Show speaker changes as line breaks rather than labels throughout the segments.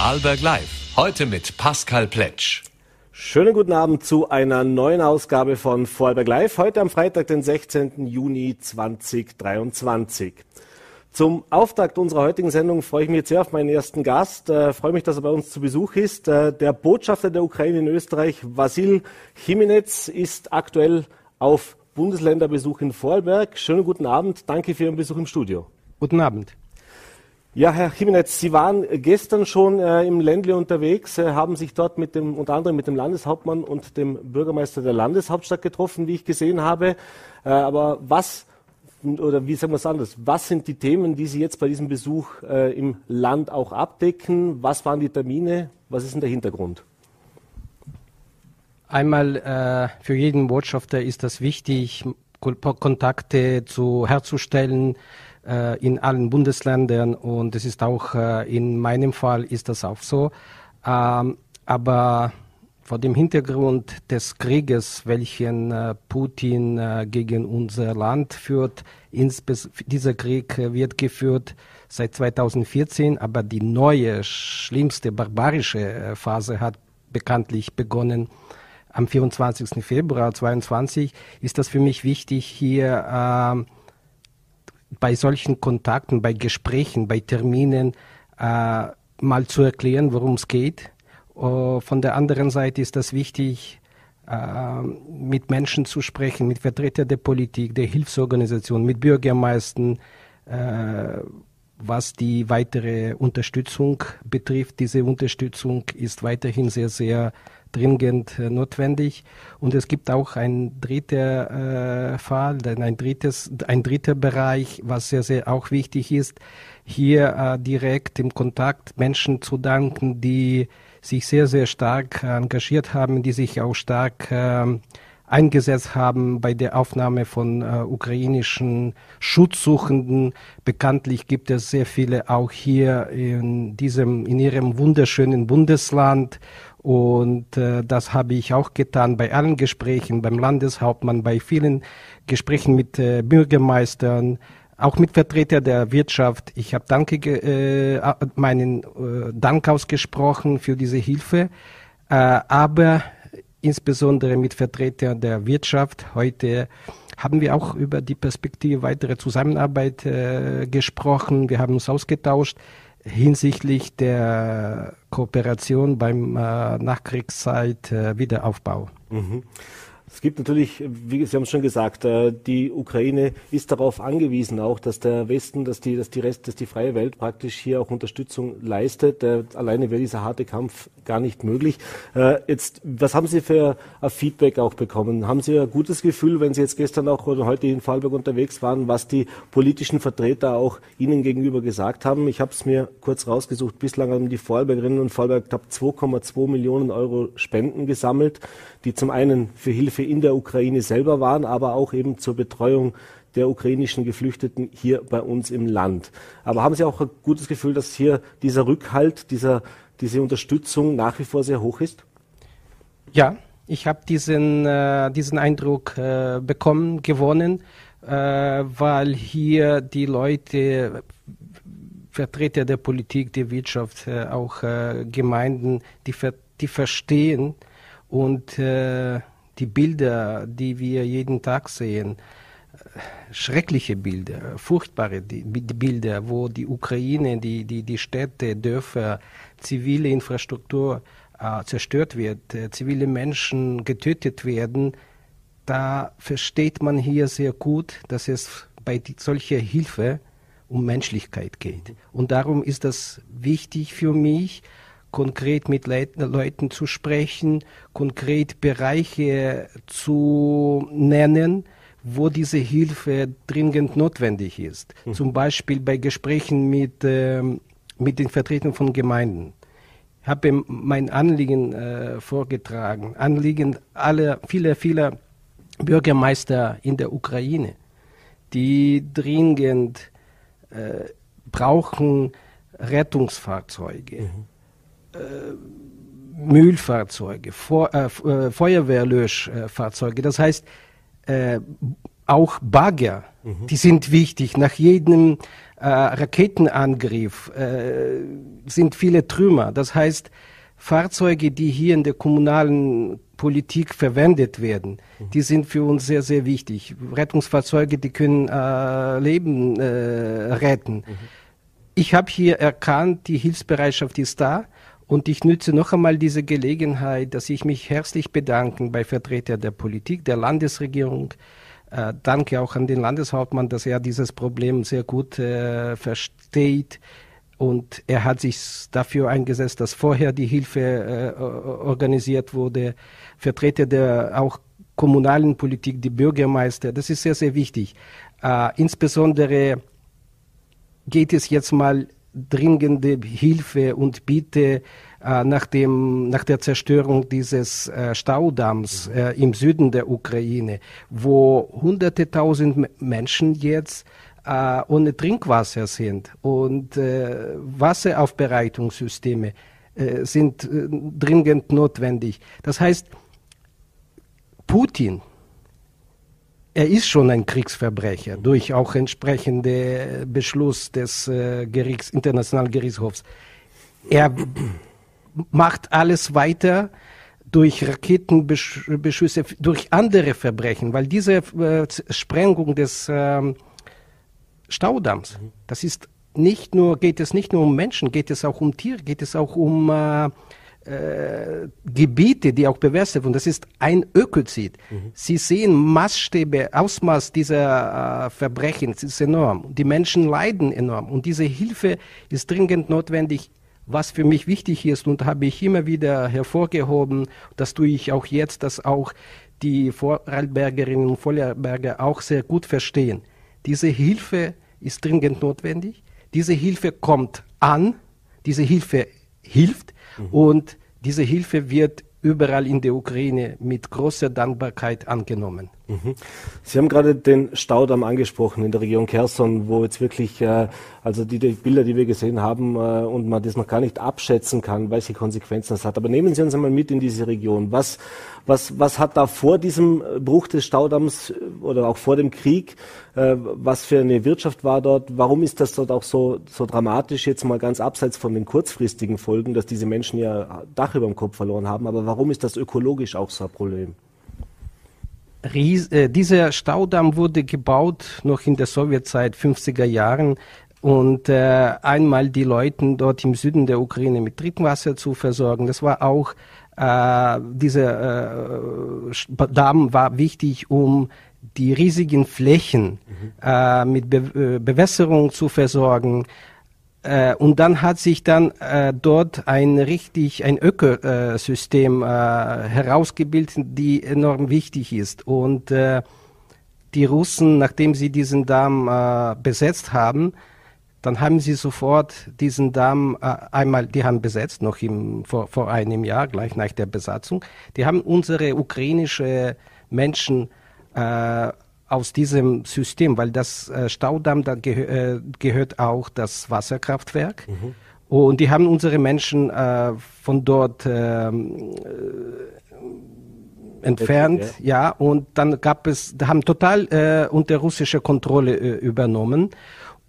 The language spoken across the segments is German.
Vorarlberg Live. Heute mit Pascal Pletsch.
Schönen guten Abend zu einer neuen Ausgabe von Vorarlberg Live. Heute am Freitag, den 16. Juni 2023. Zum Auftakt unserer heutigen Sendung freue ich mich jetzt sehr auf meinen ersten Gast. Äh, freue mich, dass er bei uns zu Besuch ist. Äh, der Botschafter der Ukraine in Österreich, Vasil Chimenez, ist aktuell auf Bundesländerbesuch in Vorarlberg. Schönen guten Abend. Danke für Ihren Besuch im Studio.
Guten Abend.
Ja, Herr Chimenez, Sie waren gestern schon äh, im Ländle unterwegs, äh, haben sich dort mit dem, unter anderem mit dem Landeshauptmann und dem Bürgermeister der Landeshauptstadt getroffen, wie ich gesehen habe. Äh, aber was, oder wie sagen wir es anders, was sind die Themen, die Sie jetzt bei diesem Besuch äh, im Land auch abdecken? Was waren die Termine? Was ist denn der Hintergrund?
Einmal äh, für jeden Botschafter ist das wichtig, Kontakte zu herzustellen, in allen Bundesländern und es ist auch äh, in meinem Fall ist das auch so. Ähm, aber vor dem Hintergrund des Krieges, welchen äh, Putin äh, gegen unser Land führt, dieser Krieg äh, wird geführt seit 2014, aber die neue, schlimmste, barbarische äh, Phase hat bekanntlich begonnen am 24. Februar 2022. Ist das für mich wichtig, hier ähm, bei solchen Kontakten, bei Gesprächen, bei Terminen äh, mal zu erklären, worum es geht. Uh, von der anderen Seite ist das wichtig, äh, mit Menschen zu sprechen, mit Vertretern der Politik, der Hilfsorganisation, mit Bürgermeistern, äh, was die weitere Unterstützung betrifft. Diese Unterstützung ist weiterhin sehr, sehr dringend äh, notwendig. Und es gibt auch ein dritter äh, Fall, ein drittes, ein dritter Bereich, was sehr, sehr auch wichtig ist, hier äh, direkt im Kontakt Menschen zu danken, die sich sehr, sehr stark engagiert haben, die sich auch stark äh, eingesetzt haben bei der Aufnahme von äh, ukrainischen Schutzsuchenden. Bekanntlich gibt es sehr viele auch hier in diesem, in ihrem wunderschönen Bundesland und äh, das habe ich auch getan bei allen Gesprächen, beim Landeshauptmann, bei vielen Gesprächen mit äh, Bürgermeistern, auch mit Vertretern der Wirtschaft. Ich habe Danke, äh, meinen äh, Dank ausgesprochen für diese Hilfe, äh, aber insbesondere mit Vertretern der Wirtschaft. Heute haben wir auch über die Perspektive weitere Zusammenarbeit äh, gesprochen. Wir haben uns ausgetauscht hinsichtlich der Kooperation beim äh, Nachkriegszeit äh.
Mhm. Es gibt natürlich, wie Sie haben es schon gesagt, äh, die Ukraine ist darauf angewiesen auch, dass der Westen, dass die, dass die Rest, dass die freie Welt praktisch hier auch Unterstützung leistet. Äh, alleine wäre dieser harte Kampf gar nicht möglich. Äh, jetzt, was haben Sie für ein Feedback auch bekommen? Haben Sie ein gutes Gefühl, wenn Sie jetzt gestern auch oder heute in Vorarlberg unterwegs waren, was die politischen Vertreter auch Ihnen gegenüber gesagt haben? Ich habe es mir kurz rausgesucht. Bislang haben die Vorarlbergerinnen und Vorarlberg knapp 2,2 Millionen Euro Spenden gesammelt, die zum einen für Hilfe in der Ukraine selber waren, aber auch eben zur Betreuung der ukrainischen Geflüchteten hier bei uns im Land. Aber haben Sie auch ein gutes Gefühl, dass hier dieser Rückhalt, dieser, diese Unterstützung nach wie vor sehr hoch ist?
Ja, ich habe diesen, äh, diesen Eindruck äh, bekommen, gewonnen, äh, weil hier die Leute, Vertreter der Politik, der Wirtschaft, äh, auch äh, Gemeinden, die, die verstehen und äh, die Bilder, die wir jeden Tag sehen, schreckliche Bilder, furchtbare Bilder, wo die Ukraine, die, die, die Städte, Dörfer, zivile Infrastruktur äh, zerstört wird, äh, zivile Menschen getötet werden, da versteht man hier sehr gut, dass es bei solcher Hilfe um Menschlichkeit geht. Und darum ist das wichtig für mich, konkret mit Leuten zu sprechen, konkret Bereiche zu nennen, wo diese Hilfe dringend notwendig ist. Mhm. Zum Beispiel bei Gesprächen mit, äh, mit den Vertretern von Gemeinden. Ich habe mein Anliegen äh, vorgetragen, Anliegen aller, vieler, vieler Bürgermeister in der Ukraine, die dringend äh, brauchen Rettungsfahrzeuge. Mhm äh, Mühlfahrzeuge, Vor, äh, äh Feuerwehrlöschfahrzeuge. Das heißt, äh, auch Bagger, mhm. die sind wichtig. Nach jedem äh, Raketenangriff äh, sind viele Trümmer. Das heißt, Fahrzeuge, die hier in der kommunalen Politik verwendet werden, mhm. die sind für uns sehr, sehr wichtig. Rettungsfahrzeuge, die können Leben retten. Mhm. Ich habe hier erkannt, die Hilfsbereitschaft ist da. Und ich nütze noch einmal diese Gelegenheit, dass ich mich herzlich bedanken bei Vertretern der Politik, der Landesregierung. Äh, danke auch an den Landeshauptmann, dass er dieses Problem sehr gut äh, versteht. Und er hat sich dafür eingesetzt, dass vorher die Hilfe äh, organisiert wurde. Vertreter der auch kommunalen Politik, die Bürgermeister, das ist sehr, sehr wichtig. Äh, insbesondere geht es jetzt mal dringende Hilfe und Bitte äh, nach, dem, nach der Zerstörung dieses äh, Staudamms äh, im Süden der Ukraine, wo hunderte tausend Menschen jetzt äh, ohne Trinkwasser sind und äh, Wasseraufbereitungssysteme äh, sind dringend notwendig. Das heißt, Putin, er ist schon ein Kriegsverbrecher durch auch entsprechende Beschluss des äh, Gerichts, Internationalen Gerichtshofs. Er macht alles weiter durch Raketenbeschüsse, durch andere Verbrechen, weil diese äh, Sprengung des äh, Staudamms. Mhm. Das ist nicht nur, geht es nicht nur um Menschen, geht es auch um Tiere, geht es auch um äh, äh, Gebiete, die auch bewässert wurden. Das ist ein Ökozid. Mhm. Sie sehen Maßstäbe, Ausmaß dieser äh, Verbrechen, das ist enorm. Die Menschen leiden enorm. Und diese Hilfe ist dringend notwendig. Was für mich wichtig ist und habe ich immer wieder hervorgehoben, das tue ich auch jetzt, dass auch die Vorarlbergerinnen und Vorarlberger auch sehr gut verstehen. Diese Hilfe ist dringend notwendig. Diese Hilfe kommt an. Diese Hilfe hilft. Mhm. Und diese Hilfe wird überall in der Ukraine mit großer Dankbarkeit angenommen.
Mhm. Sie haben gerade den Staudamm angesprochen in der Region Kherson, wo jetzt wirklich, äh, also die, Bilder, die wir gesehen haben, äh, und man das noch gar nicht abschätzen kann, welche Konsequenzen das hat. Aber nehmen Sie uns einmal mit in diese Region. Was, was, was hat da vor diesem Bruch des Staudamms äh, oder auch vor dem Krieg, äh, was für eine Wirtschaft war dort? Warum ist das dort auch so, so dramatisch, jetzt mal ganz abseits von den kurzfristigen Folgen, dass diese Menschen ja Dach über dem Kopf verloren haben? Aber warum ist das ökologisch auch so ein Problem?
Ries, äh, dieser Staudamm wurde gebaut noch in der Sowjetzeit, 50er Jahren. Und äh, einmal die Leute dort im Süden der Ukraine mit Trinkwasser zu versorgen. Das war auch, äh, dieser äh, Damm war wichtig, um die riesigen Flächen mhm. äh, mit Be äh, Bewässerung zu versorgen. Äh, und dann hat sich dann äh, dort ein richtig ein Ökosystem äh, herausgebildet, die enorm wichtig ist. Und äh, die Russen, nachdem sie diesen Damm äh, besetzt haben, dann haben sie sofort diesen Damm äh, einmal, die haben besetzt, noch im, vor, vor einem Jahr, gleich nach der Besatzung. Die haben unsere ukrainische Menschen äh, aus diesem System, weil das äh, Staudamm, da geh äh, gehört auch das Wasserkraftwerk. Mhm. Und die haben unsere Menschen äh, von dort ähm, äh, entfernt, okay, ja. ja. und dann gab es, haben total äh, unter russischer Kontrolle äh, übernommen.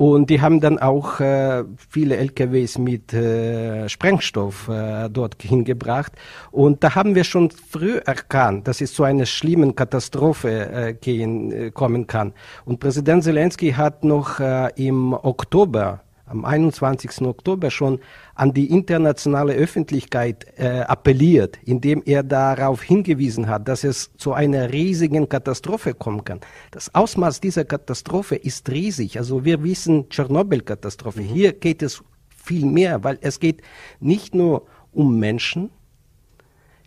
Und die haben dann auch äh, viele LKWs mit äh, Sprengstoff äh, dort hingebracht. Und da haben wir schon früh erkannt, dass es zu einer schlimmen Katastrophe äh, gehen, äh, kommen kann. Und Präsident Zelensky hat noch äh, im Oktober am 21. Oktober schon an die internationale Öffentlichkeit äh, appelliert, indem er darauf hingewiesen hat, dass es zu einer riesigen Katastrophe kommen kann. Das Ausmaß dieser Katastrophe ist riesig. Also wir wissen Tschernobyl-Katastrophe. Mhm. Hier geht es viel mehr, weil es geht nicht nur um Menschen,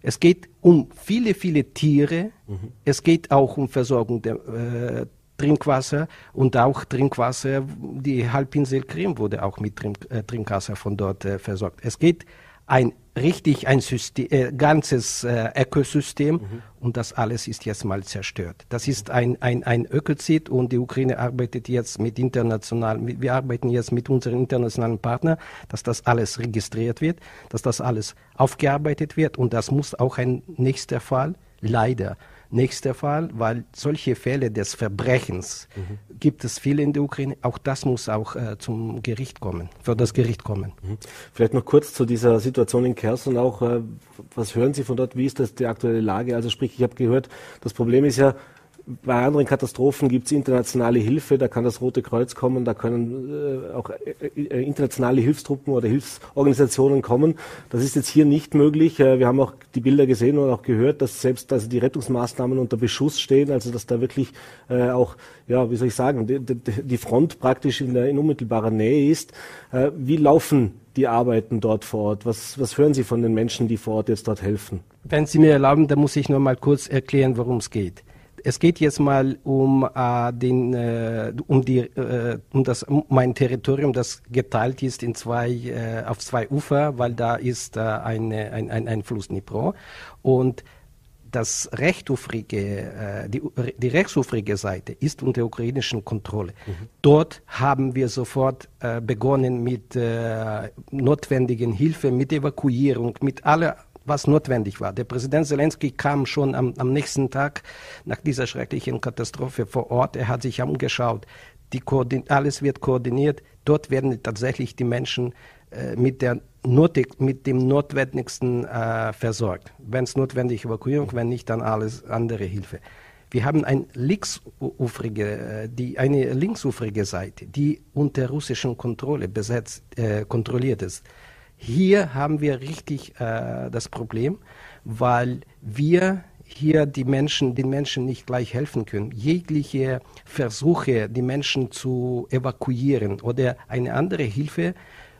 es geht um viele, viele Tiere. Mhm. Es geht auch um Versorgung der äh, Trinkwasser und auch Trinkwasser, die Halbinsel Krim wurde auch mit Trink, äh, Trinkwasser von dort äh, versorgt. Es geht ein richtig ein System, äh, ganzes äh, Ökosystem mhm. und das alles ist jetzt mal zerstört. Das ist ein, ein, ein Ökozid und die Ukraine arbeitet jetzt mit internationalen, wir arbeiten jetzt mit unseren internationalen Partnern, dass das alles registriert wird, dass das alles aufgearbeitet wird und das muss auch ein nächster Fall leider nächster Fall, weil solche Fälle des Verbrechens mhm. gibt es viele in der Ukraine. Auch das muss auch äh, zum Gericht kommen, für das Gericht kommen.
Mhm. Vielleicht noch kurz zu dieser Situation in Kherson auch. Äh, was hören Sie von dort? Wie ist das die aktuelle Lage? Also sprich, ich habe gehört, das Problem ist ja, bei anderen Katastrophen gibt es internationale Hilfe, da kann das Rote Kreuz kommen, da können äh, auch äh, äh, internationale Hilfstruppen oder Hilfsorganisationen kommen. Das ist jetzt hier nicht möglich. Äh, wir haben auch die Bilder gesehen und auch gehört, dass selbst also die Rettungsmaßnahmen unter Beschuss stehen, also dass da wirklich äh, auch, ja, wie soll ich sagen, die, die Front praktisch in, der, in unmittelbarer Nähe ist. Äh, wie laufen die Arbeiten dort vor Ort? Was, was hören Sie von den Menschen, die vor Ort jetzt dort helfen?
Wenn Sie mir erlauben, dann muss ich noch mal kurz erklären, worum es geht. Es geht jetzt mal um äh, den, äh, um die, äh, um das, um mein Territorium, das geteilt ist in zwei, äh, auf zwei Ufer, weil da ist äh, eine, ein, ein, ein Fluss Dnipro und das rechtufrige, äh, die, die rechtsufrige Seite ist unter ukrainischer Kontrolle. Mhm. Dort haben wir sofort begonnen mit notwendigen Hilfe, mit Evakuierung, mit aller was notwendig war. Der Präsident Zelensky kam schon am, am nächsten Tag nach dieser schrecklichen Katastrophe vor Ort. Er hat sich umgeschaut. Die alles wird koordiniert. Dort werden tatsächlich die Menschen äh, mit, der Notig, mit dem Notwendigsten äh, versorgt. Wenn es notwendig Evakuierung, wenn nicht, dann alles andere Hilfe. Wir haben ein linksufrige, äh, die, eine linksufrige Seite, die unter russischen Kontrolle besetzt, äh, kontrolliert ist. Hier haben wir richtig äh, das Problem, weil wir hier die Menschen, den Menschen nicht gleich helfen können. Jegliche Versuche, die Menschen zu evakuieren oder eine andere Hilfe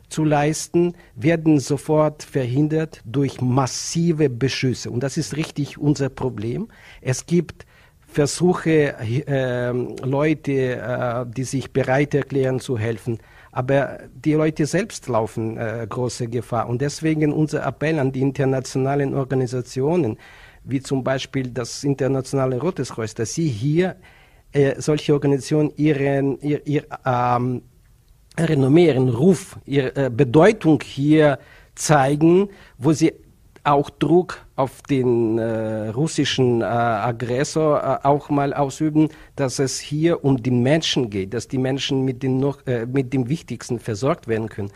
zu leisten, werden sofort verhindert durch massive Beschüsse. Und das ist richtig unser Problem. Es gibt Versuche, äh, Leute, äh, die sich bereit erklären zu helfen, aber die Leute selbst laufen äh, große Gefahr. Und deswegen unser Appell an die internationalen Organisationen, wie zum Beispiel das Internationale Rotes Kreuz, dass sie hier äh, solche Organisationen ihren, ihr, ihr ähm, ihren Ruf, ihre äh, Bedeutung hier zeigen, wo sie auch Druck auf den äh, russischen äh, Aggressor äh, auch mal ausüben, dass es hier um die Menschen geht, dass die Menschen mit, den noch, äh, mit dem Wichtigsten versorgt werden können.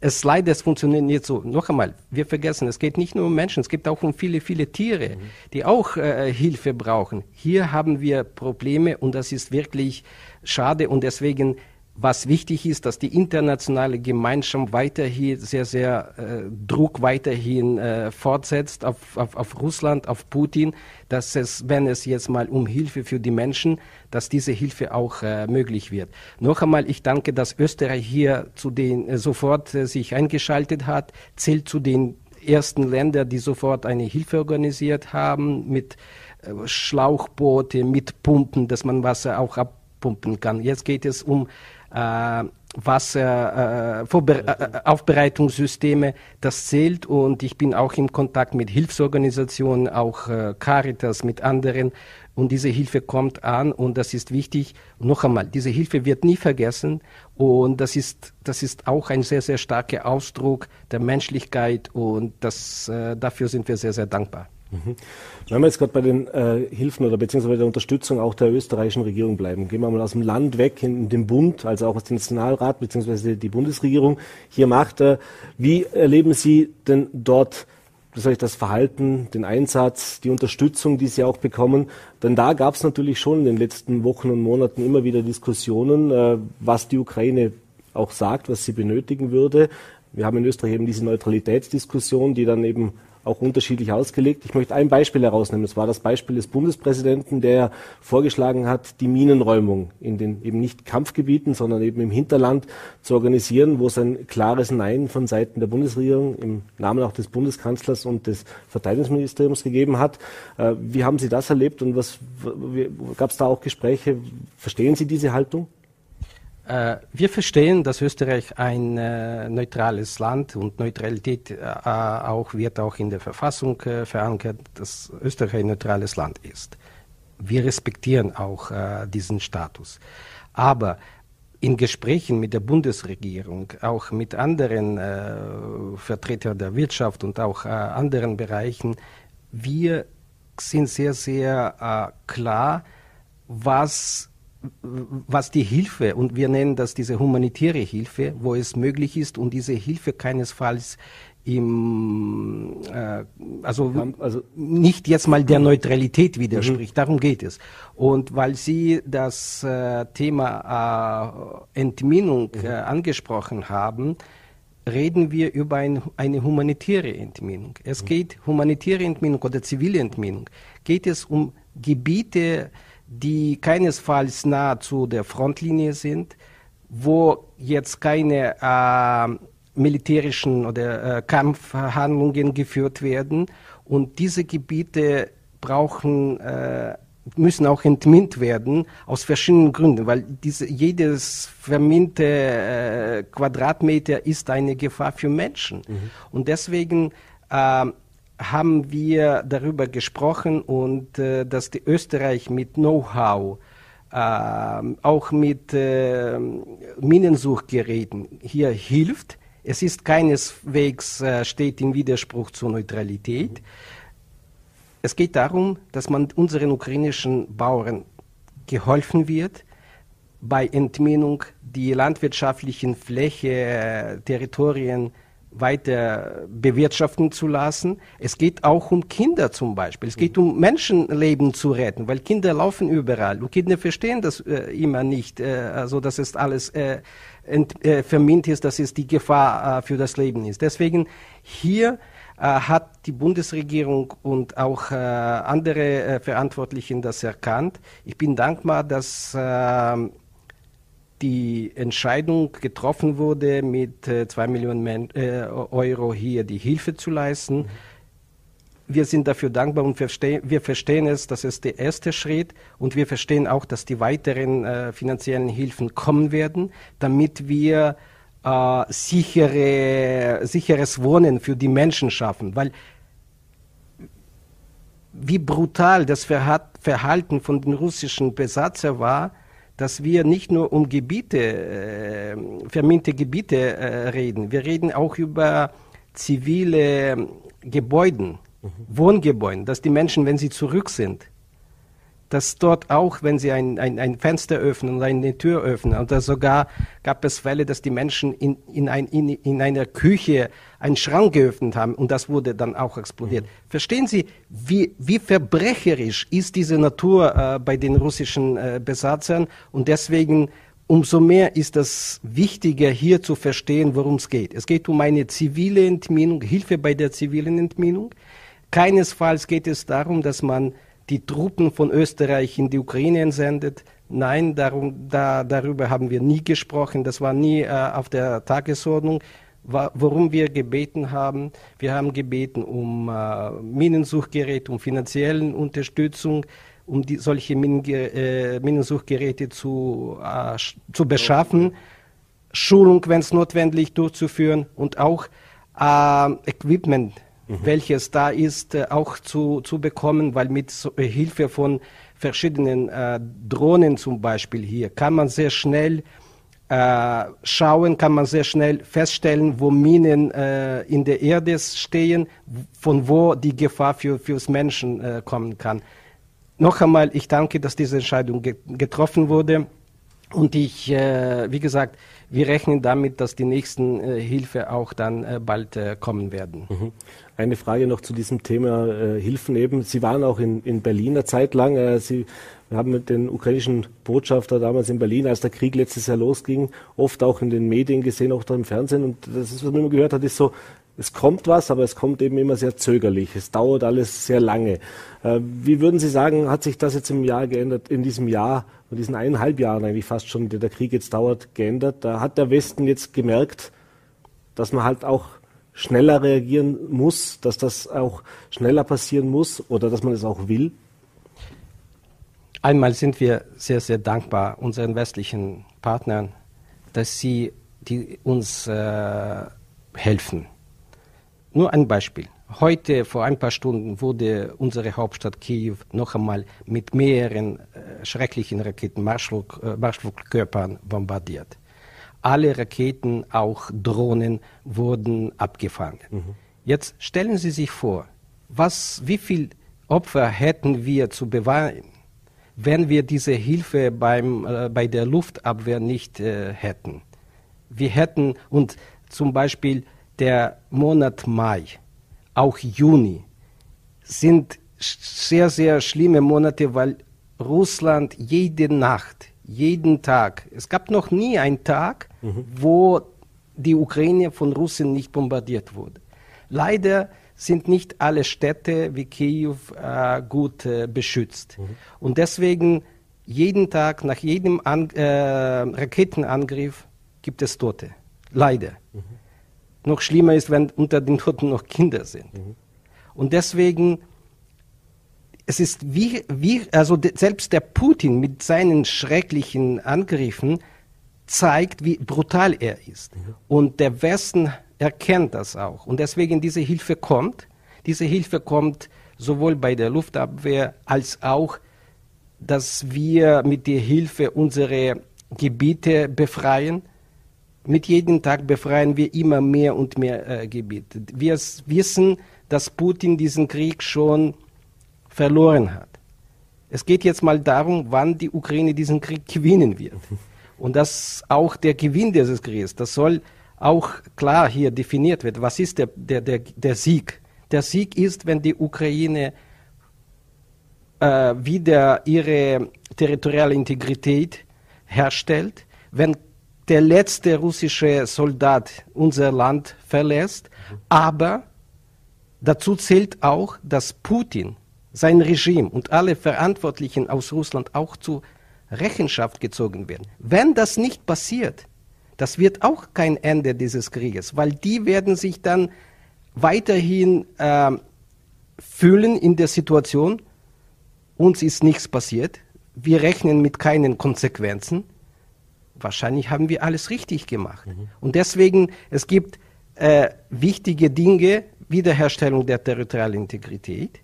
Es leider, es funktioniert nicht so. Noch einmal, wir vergessen, es geht nicht nur um Menschen, es geht auch um viele, viele Tiere, mhm. die auch äh, Hilfe brauchen. Hier haben wir Probleme und das ist wirklich schade und deswegen was wichtig ist, dass die internationale Gemeinschaft weiterhin sehr, sehr äh, Druck weiterhin äh, fortsetzt auf, auf, auf Russland, auf Putin, dass es, wenn es jetzt mal um Hilfe für die Menschen, dass diese Hilfe auch äh, möglich wird. Noch einmal, ich danke, dass Österreich hier zu den äh, sofort äh, sich eingeschaltet hat, zählt zu den ersten Ländern, die sofort eine Hilfe organisiert haben mit äh, Schlauchboote, mit Pumpen, dass man Wasser auch abpumpen kann. Jetzt geht es um Wasser, äh, äh, Aufbereitungssysteme, das zählt. Und ich bin auch in Kontakt mit Hilfsorganisationen, auch äh, Caritas, mit anderen. Und diese Hilfe kommt an. Und das ist wichtig. Noch einmal, diese Hilfe wird nie vergessen. Und das ist, das ist auch ein sehr, sehr starker Ausdruck der Menschlichkeit. Und das, äh, dafür sind wir sehr, sehr dankbar.
Mhm. Wenn wir jetzt gerade bei den äh, Hilfen oder beziehungsweise der Unterstützung auch der österreichischen Regierung bleiben, gehen wir mal aus dem Land weg in, in den Bund, also auch aus dem Nationalrat beziehungsweise die Bundesregierung hier macht. Äh, wie erleben Sie denn dort soll ich das Verhalten, den Einsatz, die Unterstützung, die Sie auch bekommen? Denn da gab es natürlich schon in den letzten Wochen und Monaten immer wieder Diskussionen, äh, was die Ukraine auch sagt, was sie benötigen würde. Wir haben in Österreich eben diese Neutralitätsdiskussion, die dann eben auch unterschiedlich ausgelegt. Ich möchte ein Beispiel herausnehmen. Das war das Beispiel des Bundespräsidenten, der vorgeschlagen hat, die Minenräumung in den eben nicht Kampfgebieten, sondern eben im Hinterland zu organisieren, wo es ein klares Nein von Seiten der Bundesregierung im Namen auch des Bundeskanzlers und des Verteidigungsministeriums gegeben hat. Äh, wie haben Sie das erlebt und was gab es da auch Gespräche? Verstehen Sie diese Haltung?
Äh, wir verstehen, dass Österreich ein äh, neutrales Land und Neutralität äh, auch wird auch in der Verfassung äh, verankert, dass Österreich ein neutrales Land ist. Wir respektieren auch äh, diesen Status. Aber in Gesprächen mit der Bundesregierung, auch mit anderen äh, Vertretern der Wirtschaft und auch anderen Bereichen, wir sind sehr, sehr äh, klar, was was die Hilfe, und wir nennen das diese humanitäre Hilfe, wo es möglich ist und diese Hilfe keinesfalls im, äh, also, also, nicht jetzt mal der Neutralität widerspricht, mhm. darum geht es. Und weil Sie das äh, Thema äh, Entminung mhm. äh, angesprochen haben, reden wir über ein, eine humanitäre Entminung. Es mhm. geht humanitäre Entminung oder zivile Entminung. Geht es um Gebiete, die keinesfalls nah zu der Frontlinie sind, wo jetzt keine äh, militärischen oder äh, Kampfhandlungen geführt werden. Und diese Gebiete brauchen, äh, müssen auch entminnt werden aus verschiedenen Gründen, weil diese, jedes verminte äh, Quadratmeter ist eine Gefahr für Menschen. Mhm. Und deswegen äh, haben wir darüber gesprochen und äh, dass die Österreich mit Know-how äh, auch mit äh, Minensuchgeräten hier hilft es ist keineswegs äh, steht im Widerspruch zur Neutralität. Es geht darum, dass man unseren ukrainischen Bauern geholfen wird, bei Entminung die landwirtschaftlichen Fläche, äh, Territorien weiter bewirtschaften zu lassen. Es geht auch um Kinder zum Beispiel. Es geht um Menschenleben zu retten, weil Kinder laufen überall und Kinder verstehen das äh, immer nicht. Äh, also das ist alles äh, ent, äh, vermint ist, dass es die Gefahr äh, für das Leben ist. Deswegen hier äh, hat die Bundesregierung und auch äh, andere Verantwortlichen das erkannt. Ich bin dankbar, dass äh, die Entscheidung getroffen wurde, mit äh, zwei Millionen Men äh, Euro hier die Hilfe zu leisten. Wir sind dafür dankbar und verste wir verstehen es, das ist der erste Schritt und wir verstehen auch, dass die weiteren äh, finanziellen Hilfen kommen werden, damit wir äh, sichere, sicheres Wohnen für die Menschen schaffen, weil wie brutal das Verhalten von den russischen Besatzer war, dass wir nicht nur um Gebiete, äh, verminte Gebiete äh, reden, wir reden auch über zivile Gebäude, mhm. Wohngebäude, dass die Menschen, wenn sie zurück sind, dass dort auch, wenn sie ein, ein, ein Fenster öffnen oder eine Tür öffnen, oder sogar gab es Fälle, dass die Menschen in, in, ein, in, in einer Küche einen Schrank geöffnet haben und das wurde dann auch explodiert. Mhm. Verstehen Sie, wie, wie verbrecherisch ist diese Natur äh, bei den russischen äh, Besatzern und deswegen umso mehr ist das wichtiger, hier zu verstehen, worum es geht. Es geht um eine zivile Entminung, Hilfe bei der zivilen Entminung. Keinesfalls geht es darum, dass man die Truppen von Österreich in die Ukraine entsendet. Nein, darum, da, darüber haben wir nie gesprochen. Das war nie äh, auf der Tagesordnung. Worum wir gebeten haben, wir haben gebeten um äh, Minensuchgeräte, um finanzielle Unterstützung, um die, solche Minenge, äh, Minensuchgeräte zu, äh, zu beschaffen, Schulung, wenn es notwendig, durchzuführen und auch äh, Equipment mhm. welches da ist, äh, auch zu, zu bekommen, weil mit äh, Hilfe von verschiedenen äh, Drohnen zum Beispiel hier kann man sehr schnell äh, schauen, kann man sehr schnell feststellen, wo Minen äh, in der Erde stehen, von wo die Gefahr für fürs Menschen kommen kann. Noch einmal, ich danke, dass diese Entscheidung ge getroffen wurde. Und ich, wie gesagt, wir rechnen damit, dass die nächsten äh, Hilfe auch dann äh, bald äh, kommen werden.
Mhm. Eine Frage noch zu diesem Thema äh, Hilfen eben. Sie waren auch in, in Berlin eine Zeit lang. Äh, Sie haben mit den ukrainischen Botschafter damals in Berlin, als der Krieg letztes Jahr losging, oft auch in den Medien gesehen, auch da im Fernsehen. Und das ist, was man immer gehört hat, ist so, es kommt was, aber es kommt eben immer sehr zögerlich. Es dauert alles sehr lange. Äh, wie würden Sie sagen, hat sich das jetzt im Jahr geändert, in diesem Jahr, in diesen eineinhalb Jahren eigentlich fast schon, der der Krieg jetzt dauert, geändert? Da hat der Westen jetzt gemerkt, dass man halt auch schneller reagieren muss, dass das auch schneller passieren muss oder dass man es auch will?
Einmal sind wir sehr, sehr dankbar unseren westlichen Partnern, dass sie die uns äh, helfen nur ein Beispiel. Heute, vor ein paar Stunden, wurde unsere Hauptstadt Kiew noch einmal mit mehreren äh, schrecklichen Raketen, Marschflug, äh, Marschflugkörpern bombardiert. Alle Raketen, auch Drohnen, wurden abgefangen. Mhm. Jetzt stellen Sie sich vor, was, wie viel Opfer hätten wir zu bewahren, wenn wir diese Hilfe beim, äh, bei der Luftabwehr nicht äh, hätten. Wir hätten, und zum Beispiel der Monat Mai, auch Juni, sind sehr, sehr schlimme Monate, weil Russland jede Nacht, jeden Tag, es gab noch nie einen Tag, mhm. wo die Ukraine von Russen nicht bombardiert wurde. Leider sind nicht alle Städte wie Kiew äh, gut äh, beschützt. Mhm. Und deswegen jeden Tag, nach jedem An äh, Raketenangriff gibt es Tote. Leider. Mhm. Noch schlimmer ist, wenn unter den Toten noch Kinder sind. Mhm. Und deswegen, es ist wie, wie also de, selbst der Putin mit seinen schrecklichen Angriffen zeigt, wie brutal er ist. Mhm. Und der Westen erkennt das auch. Und deswegen diese Hilfe kommt. Diese Hilfe kommt sowohl bei der Luftabwehr als auch, dass wir mit der Hilfe unsere Gebiete befreien. Mit jedem Tag befreien wir immer mehr und mehr äh, Gebiete. Wir wissen, dass Putin diesen Krieg schon verloren hat. Es geht jetzt mal darum, wann die Ukraine diesen Krieg gewinnen wird. Und dass auch der Gewinn dieses Krieges, das soll auch klar hier definiert wird, was ist der, der, der, der Sieg? Der Sieg ist, wenn die Ukraine äh, wieder ihre territoriale Integrität herstellt, wenn der letzte russische Soldat unser Land verlässt, aber dazu zählt auch, dass Putin, sein Regime und alle Verantwortlichen aus Russland auch zu Rechenschaft gezogen werden. Wenn das nicht passiert, das wird auch kein Ende dieses Krieges, weil die werden sich dann weiterhin äh, fühlen in der Situation, uns ist nichts passiert, wir rechnen mit keinen Konsequenzen. Wahrscheinlich haben wir alles richtig gemacht. Mhm. Und deswegen, es gibt äh, wichtige Dinge, Wiederherstellung der territorialen Integrität,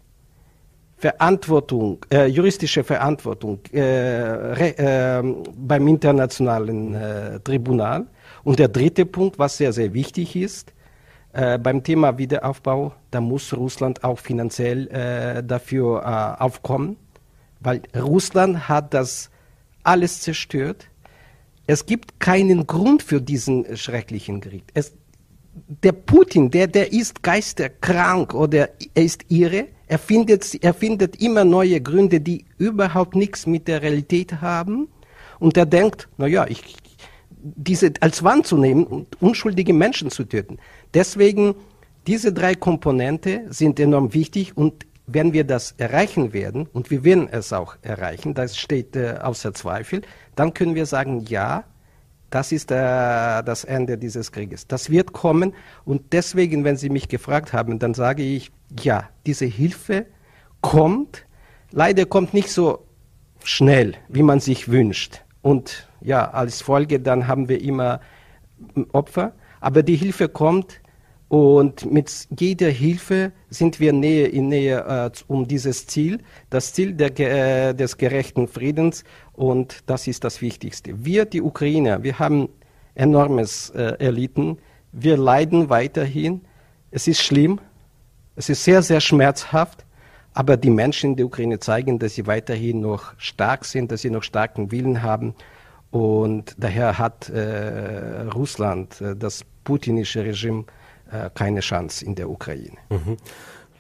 Verantwortung, äh, juristische Verantwortung äh, re, äh, beim internationalen äh, Tribunal. Und der dritte Punkt, was sehr, sehr wichtig ist, äh, beim Thema Wiederaufbau, da muss Russland auch finanziell äh, dafür aufkommen, weil Russland hat das alles zerstört. Es gibt keinen Grund für diesen schrecklichen Krieg. Es, der Putin, der, der ist geisterkrank oder er ist irre er findet, er findet immer neue Gründe, die überhaupt nichts mit der Realität haben. Und er denkt, na ja, ich, diese als Wand zu nehmen und unschuldige Menschen zu töten. Deswegen, diese drei Komponente sind enorm wichtig und wenn wir das erreichen werden, und wir werden es auch erreichen, das steht äh, außer Zweifel, dann können wir sagen, ja, das ist äh, das Ende dieses Krieges. Das wird kommen und deswegen, wenn Sie mich gefragt haben, dann sage ich, ja, diese Hilfe kommt, leider kommt nicht so schnell, wie man sich wünscht. Und ja, als Folge dann haben wir immer Opfer, aber die Hilfe kommt und mit jeder Hilfe sind wir näher in Nähe äh, um dieses Ziel, das Ziel der, äh, des gerechten Friedens. Und das ist das Wichtigste. Wir, die Ukrainer, wir haben enormes äh, erlitten. Wir leiden weiterhin. Es ist schlimm. Es ist sehr, sehr schmerzhaft. Aber die Menschen in der Ukraine zeigen, dass sie weiterhin noch stark sind, dass sie noch starken Willen haben. Und daher hat äh, Russland, äh, das putinische Regime, keine Chance in der Ukraine. Mhm.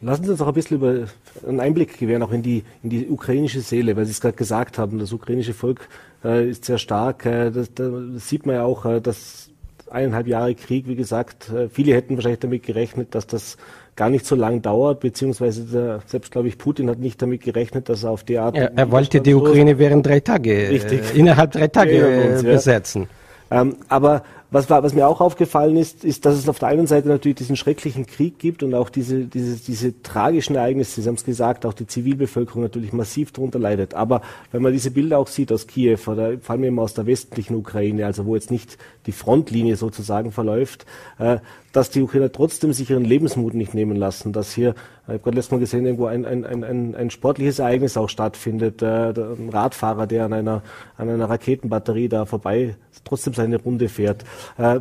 Lassen Sie uns auch ein bisschen über einen Einblick gewähren, auch in die, in die ukrainische Seele, weil Sie es gerade gesagt haben, das ukrainische Volk äh, ist sehr stark. Äh, das, da sieht man ja auch, äh, dass eineinhalb Jahre Krieg, wie gesagt, äh, viele hätten wahrscheinlich damit gerechnet, dass das gar nicht so lang dauert, beziehungsweise der, selbst, glaube ich, Putin hat nicht damit gerechnet, dass er auf die Art...
Ja, er wollte die Ukraine während drei Tage, Richtig. innerhalb drei Tage uns, besetzen.
Ja. Ähm, aber was, was mir auch aufgefallen ist, ist, dass es auf der einen Seite natürlich diesen schrecklichen Krieg gibt und auch diese, diese, diese tragischen Ereignisse, Sie haben es gesagt, auch die Zivilbevölkerung natürlich massiv darunter leidet. Aber wenn man diese Bilder auch sieht aus Kiew oder vor allem eben aus der westlichen Ukraine, also wo jetzt nicht die Frontlinie sozusagen verläuft, äh, dass die Ukrainer trotzdem sich ihren Lebensmut nicht nehmen lassen, dass hier, ich habe gerade letztes Mal gesehen, irgendwo ein, ein, ein, ein sportliches Ereignis auch stattfindet, äh, ein Radfahrer, der an einer, an einer Raketenbatterie da vorbei trotzdem seine Runde fährt. Äh,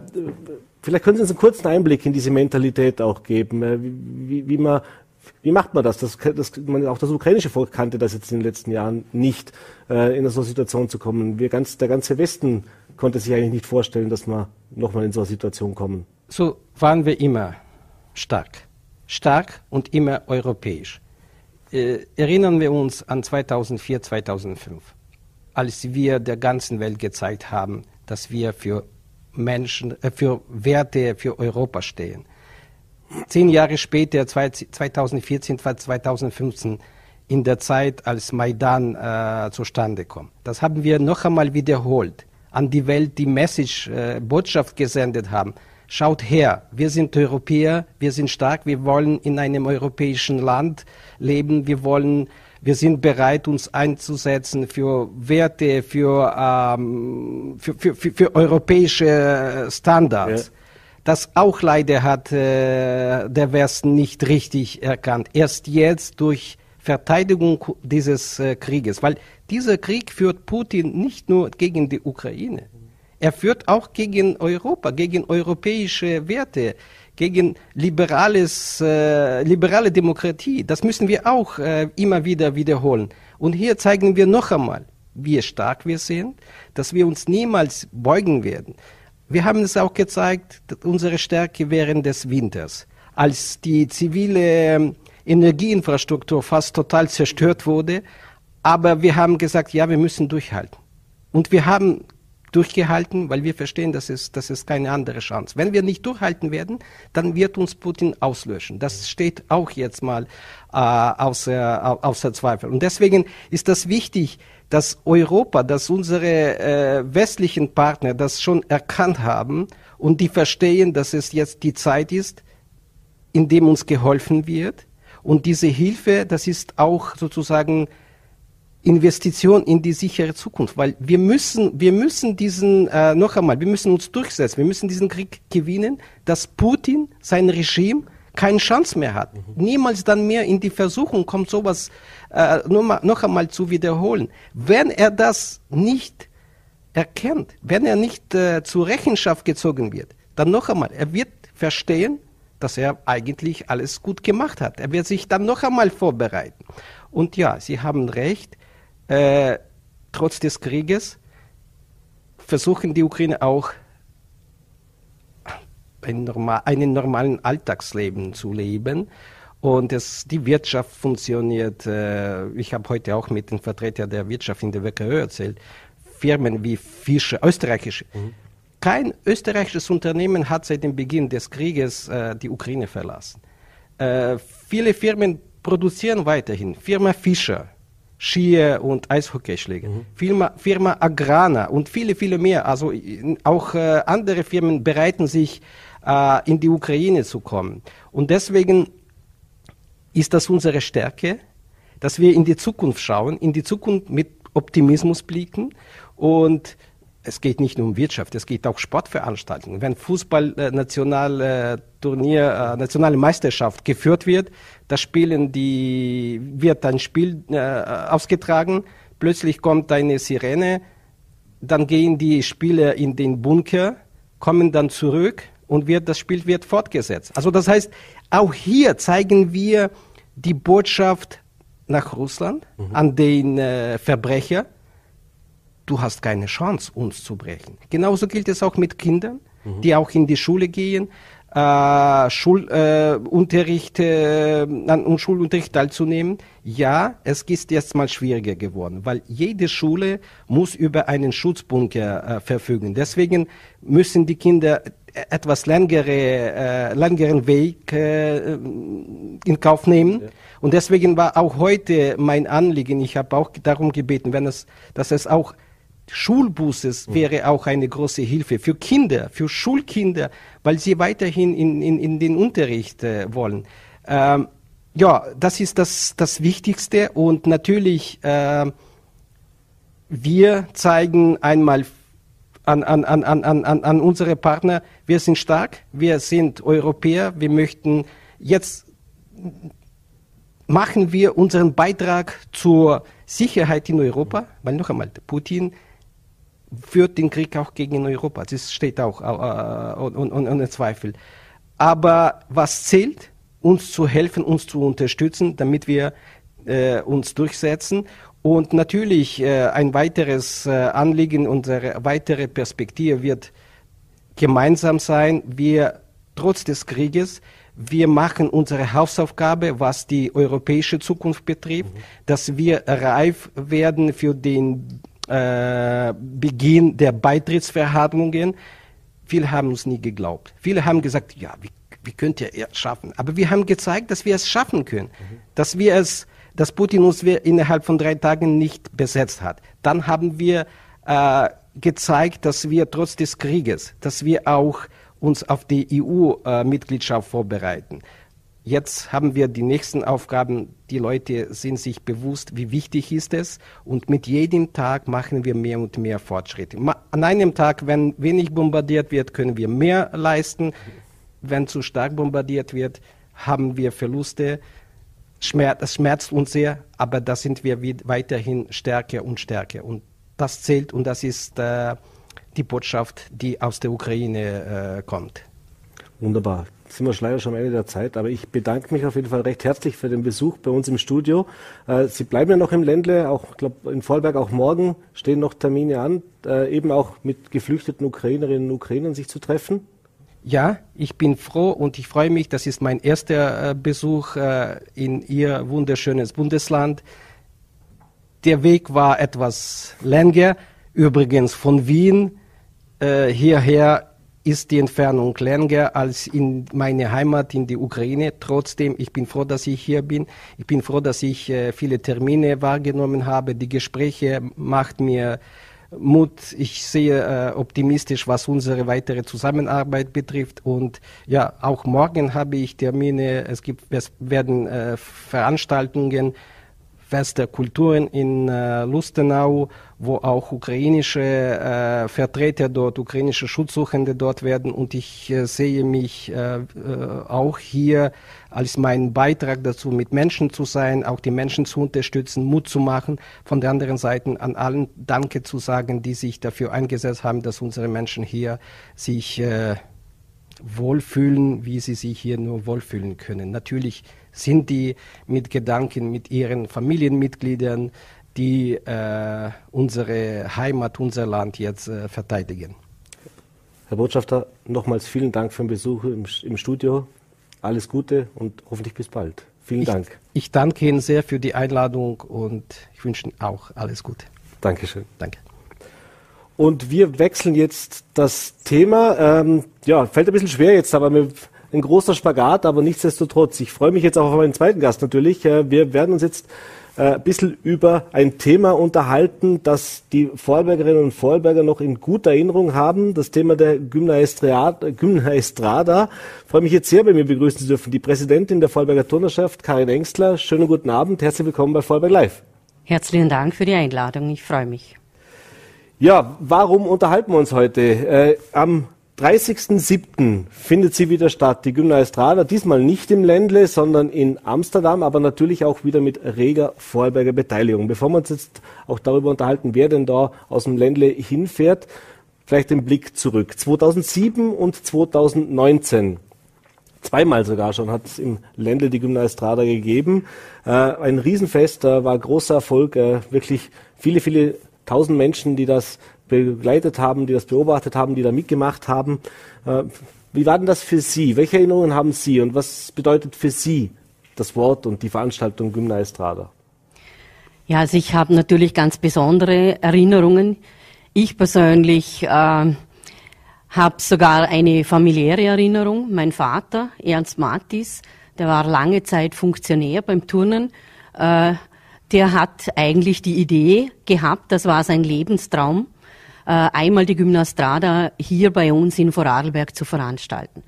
vielleicht können Sie uns einen kurzen Einblick in diese Mentalität auch geben, äh, wie, wie man Wie macht man das? das, das man, auch das ukrainische Volk kannte das jetzt in den letzten Jahren nicht, äh, in so eine Situation zu kommen. Wir ganz, der ganze Westen konnte sich eigentlich nicht vorstellen, dass wir nochmal in so eine Situation kommen.
So waren wir immer stark. Stark und immer europäisch. Äh, erinnern wir uns an 2004, 2005, als wir der ganzen Welt gezeigt haben, dass wir für Menschen, äh, für Werte, für Europa stehen. Zehn Jahre später, 2014, 2015, in der Zeit, als Maidan äh, zustande kommt. Das haben wir noch einmal wiederholt, an die Welt die Message, äh, Botschaft gesendet haben. Schaut her, wir sind Europäer, wir sind stark, wir wollen in einem europäischen Land leben, wir wollen, wir sind bereit, uns einzusetzen für Werte, für, ähm, für, für, für, für, europäische Standards. Ja. Das auch leider hat äh, der Westen nicht richtig erkannt. Erst jetzt durch Verteidigung dieses äh, Krieges, weil dieser Krieg führt Putin nicht nur gegen die Ukraine, er führt auch gegen Europa, gegen europäische Werte, gegen liberales, äh, liberale Demokratie. Das müssen wir auch äh, immer wieder wiederholen. Und hier zeigen wir noch einmal, wie stark wir sind, dass wir uns niemals beugen werden. Wir haben es auch gezeigt, unsere Stärke während des Winters, als die zivile ähm, Energieinfrastruktur fast total zerstört wurde. Aber wir haben gesagt, ja, wir müssen durchhalten. Und wir haben durchgehalten, weil wir verstehen, dass es, das ist keine andere Chance. Wenn wir nicht durchhalten werden, dann wird uns Putin auslöschen. Das steht auch jetzt mal äh, außer, außer Zweifel. Und deswegen ist das wichtig, dass Europa, dass unsere äh, westlichen Partner das schon erkannt haben und die verstehen, dass es jetzt die Zeit ist, in dem uns geholfen wird. Und diese Hilfe, das ist auch sozusagen Investition in die sichere Zukunft, weil wir müssen, wir müssen diesen, äh, noch einmal, wir müssen uns durchsetzen, wir müssen diesen Krieg gewinnen, dass Putin, sein Regime, keine Chance mehr hat. Mhm. Niemals dann mehr in die Versuchung kommt, sowas äh, mal, noch einmal zu wiederholen. Wenn er das nicht erkennt, wenn er nicht äh, zur Rechenschaft gezogen wird, dann noch einmal, er wird verstehen, dass er eigentlich alles gut gemacht hat. Er wird sich dann noch einmal vorbereiten. Und ja, Sie haben recht, äh, trotz des Krieges versuchen die Ukraine auch ein normal, einen normalen Alltagsleben zu leben. Und es, die Wirtschaft funktioniert. Äh, ich habe heute auch mit den Vertretern der Wirtschaft in der WKÖ erzählt. Firmen wie Fischer, österreichische. Mhm. Kein österreichisches Unternehmen hat seit dem Beginn des Krieges äh, die Ukraine verlassen. Äh, viele Firmen produzieren weiterhin. Firma Fischer, Skier und Eishockeyschläger. Mhm. Firma, Firma Agrana und viele, viele mehr. Also auch äh, andere Firmen bereiten sich, äh, in die Ukraine zu kommen. Und deswegen ist das unsere Stärke, dass wir in die Zukunft schauen, in die Zukunft mit Optimismus blicken und es geht nicht nur um Wirtschaft, es geht auch Sportveranstaltungen. Wenn Fußball-Nationalturnier, äh, äh, nationale Meisterschaft geführt wird, da spielen die, wird ein Spiel äh, ausgetragen, plötzlich kommt eine Sirene, dann gehen die Spieler in den Bunker, kommen dann zurück und wird, das Spiel wird fortgesetzt. Also das heißt, auch hier zeigen wir die Botschaft nach Russland mhm. an den äh, Verbrecher, du hast keine Chance, uns zu brechen. Genauso gilt es auch mit Kindern, mhm. die auch in die Schule gehen, äh, Schulunterricht, äh, äh, an Schulunterricht teilzunehmen. Ja, es ist jetzt mal schwieriger geworden, weil jede Schule muss über einen Schutzbunker äh, verfügen. Deswegen müssen die Kinder etwas längere, äh, längeren Weg äh, in Kauf nehmen. Ja. Und deswegen war auch heute mein Anliegen, ich habe auch darum gebeten, wenn es, dass es auch Schulbuses wäre auch eine große Hilfe für Kinder, für Schulkinder, weil sie weiterhin in, in, in den Unterricht äh, wollen. Ähm, ja, das ist das, das Wichtigste und natürlich äh, wir zeigen einmal an, an, an, an, an, an unsere Partner, wir sind stark, wir sind Europäer, wir möchten jetzt machen wir unseren Beitrag zur Sicherheit in Europa, weil noch einmal, Putin führt den Krieg auch gegen Europa. Das steht auch äh, ohne Zweifel. Aber was zählt, uns zu helfen, uns zu unterstützen, damit wir äh, uns durchsetzen. Und natürlich äh, ein weiteres äh, Anliegen, unsere weitere Perspektive wird gemeinsam sein. Wir trotz des Krieges, wir machen unsere Hausaufgabe, was die europäische Zukunft betrifft, mhm. dass wir reif werden für den äh, Beginn der Beitrittsverhandlungen. Viele haben uns nie geglaubt. Viele haben gesagt, ja, wie, wie könnt ihr es schaffen? Aber wir haben gezeigt, dass wir es schaffen können, mhm. dass wir es dass Putin uns innerhalb von drei Tagen nicht besetzt hat. Dann haben wir äh, gezeigt, dass wir trotz des Krieges, dass wir auch uns auf die EU-Mitgliedschaft äh, vorbereiten. Jetzt haben wir die nächsten Aufgaben. Die Leute sind sich bewusst, wie wichtig ist es. Und mit jedem Tag machen wir mehr und mehr Fortschritte. An einem Tag, wenn wenig bombardiert wird, können wir mehr leisten. Wenn zu stark bombardiert wird, haben wir Verluste. Schmerz, das schmerzt uns sehr, aber da sind wir weiterhin stärker und stärker. Und das zählt und das ist äh, die Botschaft, die aus der Ukraine äh, kommt.
Wunderbar. Sind wir leider schon am Ende der Zeit, aber ich bedanke mich auf jeden Fall recht herzlich für den Besuch bei uns im Studio. Äh, Sie bleiben ja noch im Ländle, auch glaube in Vorarlberg auch morgen stehen noch Termine an, äh, eben auch mit geflüchteten Ukrainerinnen und Ukrainern sich zu treffen.
Ja, ich bin froh und ich freue mich. Das ist mein erster äh, Besuch in Ihr wunderschönes Bundesland. Der Weg war etwas länger. Übrigens von Wien hierher ist die Entfernung länger als in meine Heimat in die Ukraine. Trotzdem, ich bin froh, dass ich hier bin. Ich bin froh, dass ich äh, viele Termine wahrgenommen habe. Die Gespräche macht mir Mut. Ich sehe äh, optimistisch, was unsere weitere Zusammenarbeit betrifft. Und ja, auch morgen habe ich Termine. Es gibt, es werden äh, Veranstaltungen Kulturen in äh, Lustenau, wo auch ukrainische äh, Vertreter dort, ukrainische Schutzsuchende dort werden. Und ich äh, sehe mich äh, äh, auch hier als meinen Beitrag dazu, mit Menschen zu sein, auch die Menschen zu unterstützen, Mut zu machen. Von der anderen Seite an allen Danke zu sagen, die sich dafür eingesetzt haben, dass unsere Menschen hier sich äh, wohlfühlen, wie sie sich hier nur wohlfühlen können. Natürlich sind die mit Gedanken mit ihren Familienmitgliedern, die äh, unsere Heimat, unser Land jetzt äh, verteidigen.
Herr Botschafter, nochmals vielen Dank für den Besuch im, im Studio. Alles Gute und hoffentlich bis bald. Vielen
ich,
Dank.
Ich danke Ihnen sehr für die Einladung und ich wünsche Ihnen auch alles Gute.
Dankeschön.
Danke.
Und wir wechseln jetzt das Thema. Ähm, ja, fällt ein bisschen schwer jetzt, aber wir ein großer Spagat, aber nichtsdestotrotz. Ich freue mich jetzt auch auf meinen zweiten Gast natürlich. Äh, wir werden uns jetzt äh, ein bisschen über ein Thema unterhalten, das die Vorarlbergerinnen und Vorarlberger noch in guter Erinnerung haben. Das Thema der Gymna Estrada. Ich freue mich jetzt sehr, bei mir begrüßen zu dürfen die Präsidentin der Vorarlberger Turnerschaft, Karin Engstler. Schönen guten Abend. Herzlich willkommen bei Vorarlberg Live.
Herzlichen Dank für die Einladung. Ich freue mich.
Ja, warum unterhalten wir uns heute? Äh, am 30.07. findet sie wieder statt, die Gymnaestrada, diesmal nicht im Ländle, sondern in Amsterdam, aber natürlich auch wieder mit reger Vorarlberger Beteiligung. Bevor wir uns jetzt auch darüber unterhalten, wer denn da aus dem Ländle hinfährt, vielleicht den Blick zurück. 2007 und 2019 zweimal sogar schon hat es im Ländle die Gymnaestrada gegeben. Äh, ein Riesenfest, da war großer Erfolg, äh, wirklich viele, viele tausend Menschen, die das begleitet haben, die das beobachtet haben, die da mitgemacht haben. Äh, wie war denn das für Sie? Welche Erinnerungen haben Sie und was bedeutet für Sie das Wort und die Veranstaltung Gymna Estrada?
Ja, also ich habe natürlich ganz besondere Erinnerungen. Ich persönlich äh, habe sogar eine familiäre Erinnerung. Mein Vater, Ernst Matis, der war lange Zeit Funktionär beim Turnen. Äh, der hat eigentlich die Idee gehabt, das war sein Lebenstraum, einmal die Gymnastrada hier bei uns in Vorarlberg zu veranstalten.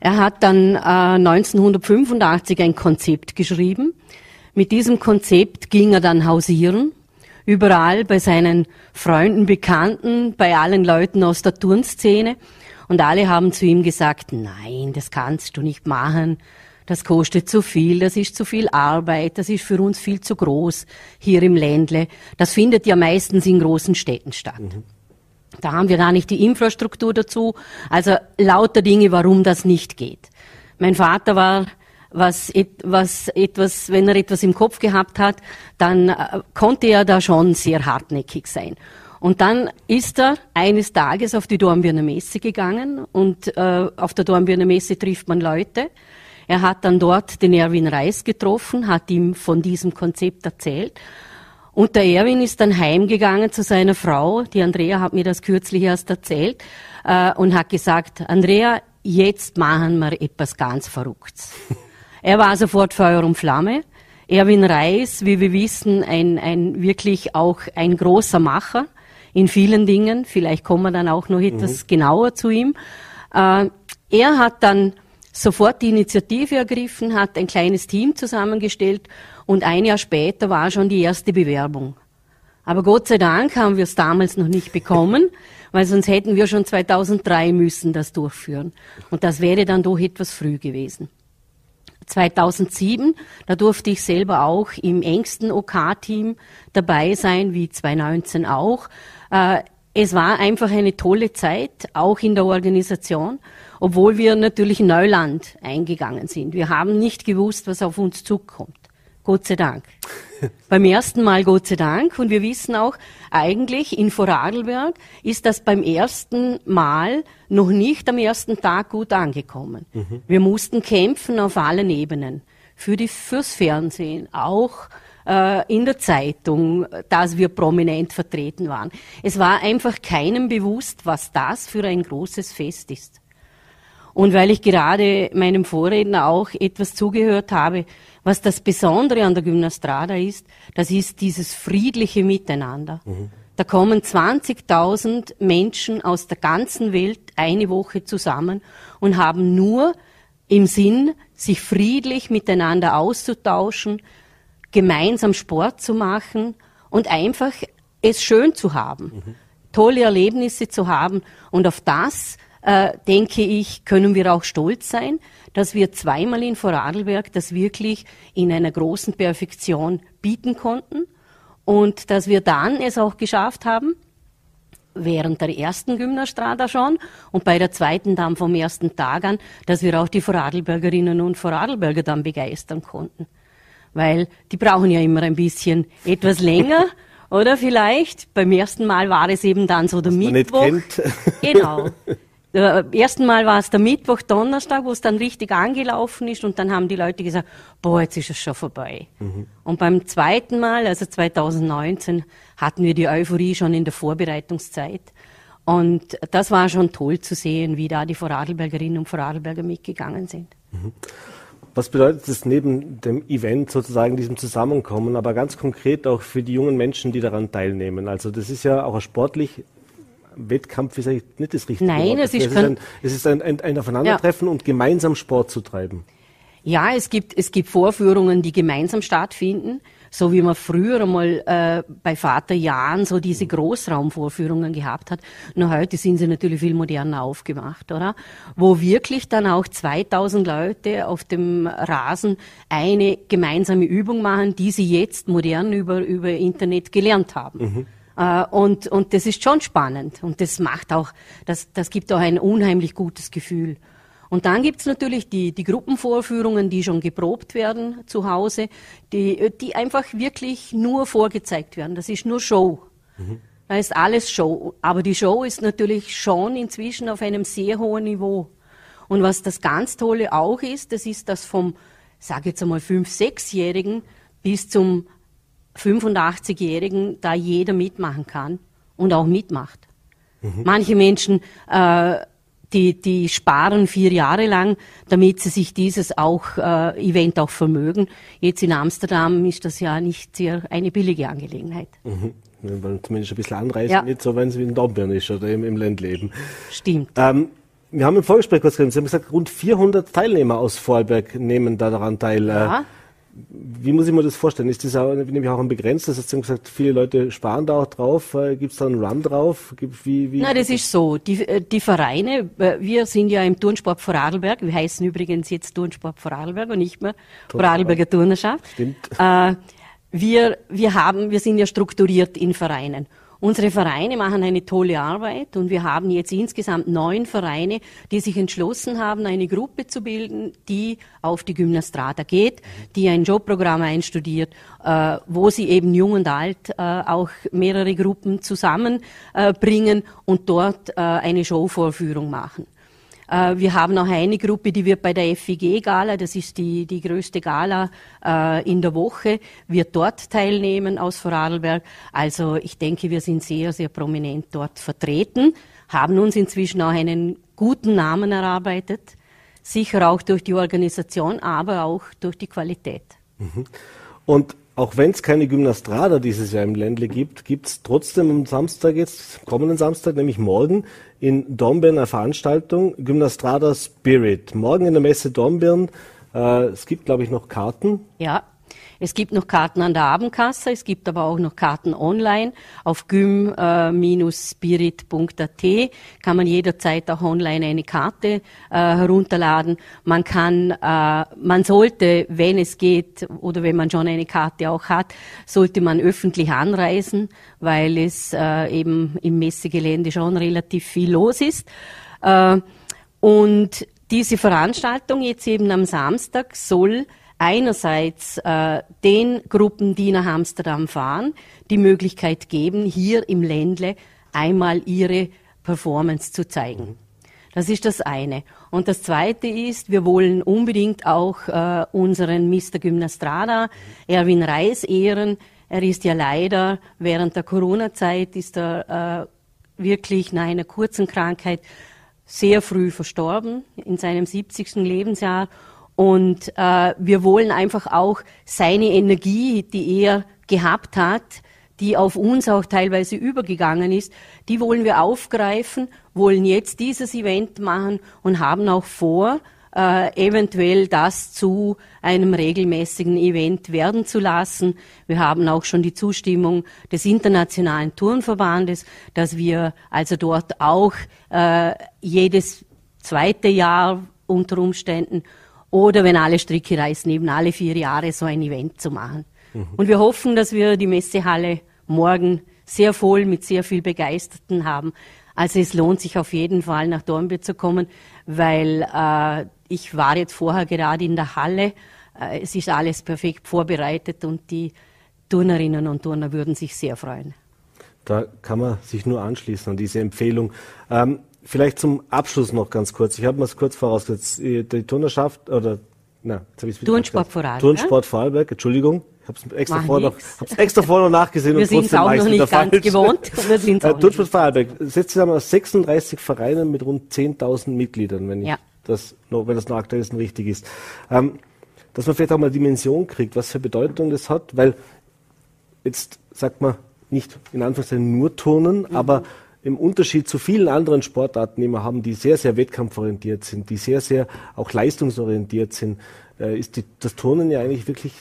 Er hat dann äh, 1985 ein Konzept geschrieben. Mit diesem Konzept ging er dann hausieren, überall bei seinen Freunden, Bekannten, bei allen Leuten aus der Turnszene. Und alle haben zu ihm gesagt, nein, das kannst du nicht machen. Das kostet zu viel, das ist zu viel Arbeit, das ist für uns viel zu groß hier im Ländle. Das findet ja meistens in großen Städten statt. Mhm. Da haben wir gar nicht die Infrastruktur dazu. Also lauter Dinge, warum das nicht geht. Mein Vater war was, was etwas, wenn er etwas im Kopf gehabt hat, dann äh, konnte er da schon sehr hartnäckig sein. Und dann ist er eines Tages auf die Dornbirner Messe gegangen und äh, auf der Dornbirner Messe trifft man Leute. Er hat dann dort den Erwin Reis getroffen, hat ihm von diesem Konzept erzählt. Und der Erwin ist dann heimgegangen zu seiner Frau, die Andrea hat mir das kürzlich erst erzählt, äh, und hat gesagt, Andrea, jetzt machen wir etwas ganz Verrücktes. er war sofort Feuer und Flamme. Erwin Reis, wie wir wissen, ein, ein wirklich auch ein großer Macher in vielen Dingen. Vielleicht kommen wir dann auch noch etwas mhm. genauer zu ihm. Äh, er hat dann sofort die Initiative ergriffen, hat ein kleines Team zusammengestellt und ein Jahr später war schon die erste Bewerbung. Aber Gott sei Dank haben wir es damals noch nicht bekommen, weil sonst hätten wir schon 2003 müssen das durchführen. Und das wäre dann doch etwas früh gewesen. 2007, da durfte ich selber auch im engsten OK-Team dabei sein, wie 2019 auch. Äh, es war einfach eine tolle Zeit, auch in der Organisation, obwohl wir natürlich Neuland eingegangen sind. Wir haben nicht gewusst, was auf uns zukommt. Gott sei Dank. beim ersten Mal Gott sei Dank. Und wir wissen auch, eigentlich in Vorarlberg ist das beim ersten Mal noch nicht am ersten Tag gut angekommen. Mhm. Wir mussten kämpfen auf allen Ebenen. Für die, fürs Fernsehen, auch äh, in der Zeitung, dass wir prominent vertreten waren. Es war einfach keinem bewusst, was das für ein großes Fest ist. Und weil ich gerade meinem Vorredner auch etwas zugehört habe, was das Besondere an der Gymnastrada ist, das ist dieses friedliche Miteinander. Mhm. Da kommen 20.000 Menschen aus der ganzen Welt eine Woche zusammen und haben nur im Sinn, sich friedlich miteinander auszutauschen, gemeinsam Sport zu machen und einfach es schön zu haben, mhm. tolle Erlebnisse zu haben. Und auf das, äh, denke ich, können wir auch stolz sein, dass wir zweimal in Vorarlberg das wirklich in einer großen Perfektion bieten konnten und dass wir dann es auch geschafft haben, während der ersten Gymnastrada schon und bei der zweiten dann vom ersten Tag an, dass wir auch die Vorarlbergerinnen und Vorarlberger dann begeistern konnten weil die brauchen ja immer ein bisschen etwas länger. Oder vielleicht, beim ersten Mal war es eben dann so der Was Mittwoch. Man nicht kennt. Genau. Beim ersten Mal war es der Mittwoch, Donnerstag, wo es dann richtig angelaufen ist und dann haben die Leute gesagt, boah, jetzt ist es schon vorbei. Mhm. Und beim zweiten Mal, also 2019, hatten wir die Euphorie schon in der Vorbereitungszeit. Und das war schon toll zu sehen, wie da die Vorarlbergerinnen und Vorarlberger mitgegangen sind. Mhm.
Was bedeutet es neben dem Event sozusagen, diesem Zusammenkommen, aber ganz konkret auch für die jungen Menschen, die daran teilnehmen? Also das ist ja auch sportlich Wettkampf ist eigentlich nicht das richtige
Nein,
Wort.
es ist,
es ist ein, es ist ein, ein, ein Aufeinandertreffen ja. und gemeinsam Sport zu treiben.
Ja, es gibt, es gibt Vorführungen, die gemeinsam stattfinden so wie man früher einmal äh, bei Vater Jan so diese Großraumvorführungen gehabt hat. Nur heute sind sie natürlich viel moderner aufgemacht, oder? Wo wirklich dann auch 2000 Leute auf dem Rasen eine gemeinsame Übung machen, die sie jetzt modern über, über Internet gelernt haben. Mhm. Uh, und, und das ist schon spannend und das macht auch, das, das gibt auch ein unheimlich gutes Gefühl. Und dann gibt's natürlich die, die Gruppenvorführungen, die schon geprobt werden zu Hause, die, die einfach wirklich nur vorgezeigt werden. Das ist nur Show. Mhm. Da ist alles Show. Aber die Show ist natürlich schon inzwischen auf einem sehr hohen Niveau. Und was das ganz Tolle auch ist, das ist, dass vom, sage jetzt einmal, fünf, sechsjährigen bis zum 85-jährigen da jeder mitmachen kann und auch mitmacht. Mhm. Manche Menschen äh, die, die sparen vier Jahre lang, damit sie sich dieses auch, äh, Event auch vermögen. Jetzt in Amsterdam ist das ja nicht sehr eine billige Angelegenheit.
Mhm. Weil zumindest ein bisschen anreisen, ja. nicht so, wenn es wie in Dornbirn ist oder im, im Ländleben.
Stimmt.
Ähm, wir haben im Vorgespräch kurz gesagt, Sie haben gesagt, rund 400 Teilnehmer aus Vorarlberg nehmen da daran teil. Ja. Äh, wie muss ich mir das vorstellen? Ist das auch, nämlich auch ein begrenztes? Hast du gesagt, viele Leute sparen da auch drauf. Äh, Gibt es da einen Run drauf?
Wie, wie Nein, das ist so. Die, äh, die Vereine, äh, wir sind ja im Turnsport Vorarlberg. Wir heißen übrigens jetzt Turnsport Vorarlberg und nicht mehr Vorarlberger Turnerschaft. Stimmt. Äh, wir, wir haben, wir sind ja strukturiert in Vereinen. Unsere Vereine machen eine tolle Arbeit und wir haben jetzt insgesamt neun Vereine, die sich entschlossen haben, eine Gruppe zu bilden, die auf die Gymnastrada geht, die ein Jobprogramm einstudiert, äh, wo sie eben jung und alt äh, auch mehrere Gruppen zusammenbringen äh, und dort äh, eine Showvorführung machen. Äh, wir haben auch eine Gruppe, die wird bei der FIG-Gala, das ist die, die größte Gala äh, in der Woche, wird dort teilnehmen aus Vorarlberg. Also ich denke, wir sind sehr, sehr prominent dort vertreten, haben uns inzwischen auch einen guten Namen erarbeitet, sicher auch durch die Organisation, aber auch durch die Qualität.
Mhm. Und auch wenn es keine Gymnastrada dieses Jahr im Ländle gibt, gibt es trotzdem am Samstag jetzt, kommenden Samstag, nämlich morgen, in Dornbirn eine Veranstaltung, Gymnastrada Spirit. Morgen in der Messe Dornbirn. Äh, es gibt, glaube ich, noch Karten.
Ja, es gibt noch Karten an der Abendkasse, es gibt aber auch noch Karten online auf gym-spirit.at. Kann man jederzeit auch online eine Karte äh, herunterladen. Man kann, äh, man sollte, wenn es geht oder wenn man schon eine Karte auch hat, sollte man öffentlich anreisen, weil es äh, eben im Messegelände schon relativ viel los ist. Äh, und diese Veranstaltung jetzt eben am Samstag soll einerseits äh, den Gruppen, die nach Amsterdam fahren, die Möglichkeit geben, hier im Ländle einmal ihre Performance zu zeigen. Das ist das eine. Und das zweite ist, wir wollen unbedingt auch äh, unseren Mr. Gymnastrada, Erwin Reis, ehren. Er ist ja leider während der Corona-Zeit ist er äh, wirklich nach einer kurzen Krankheit sehr früh verstorben, in seinem 70. Lebensjahr. Und äh, wir wollen einfach auch seine Energie, die er gehabt hat, die auf uns auch teilweise übergegangen ist, die wollen wir aufgreifen, wollen jetzt dieses Event machen und haben auch vor, äh, eventuell das zu einem regelmäßigen Event werden zu lassen. Wir haben auch schon die Zustimmung des Internationalen Turnverbandes, dass wir also dort auch äh, jedes zweite Jahr unter Umständen oder wenn alle Stricke reißen, eben alle vier Jahre so ein Event zu machen. Mhm. Und wir hoffen, dass wir die Messehalle morgen sehr voll mit sehr viel Begeisterten haben. Also es lohnt sich auf jeden Fall nach Dornbirn zu kommen, weil äh, ich war jetzt vorher gerade in der Halle. Äh, es ist alles perfekt vorbereitet und die Turnerinnen und Turner würden sich sehr freuen.
Da kann man sich nur anschließen an diese Empfehlung. Ähm, vielleicht zum Abschluss noch ganz kurz. Ich habe mal es kurz vorausgesetzt. Die Turnerschaft oder na,
jetzt Turnsport Vorarlberg.
Turnsport Vorarlberg, Entschuldigung. Ich habe es extra, vorher noch, extra vorher noch nachgesehen
wir und trotzdem auch noch nicht ganz falsch. gewohnt.
Wir äh, Turnsport Vorarlberg setzt sich aus 36 Vereinen mit rund 10.000 Mitgliedern, wenn ja. ich das noch, wenn das noch aktuell ist und richtig ist. Ähm, dass man vielleicht auch mal Dimension kriegt, was für Bedeutung das hat, weil jetzt sagt man nicht in Anführungszeichen nur Turnen, mhm. aber im Unterschied zu vielen anderen Sportarten, die wir haben, die sehr, sehr wettkampforientiert sind, die sehr, sehr auch leistungsorientiert sind, äh, ist die, das Turnen ja eigentlich wirklich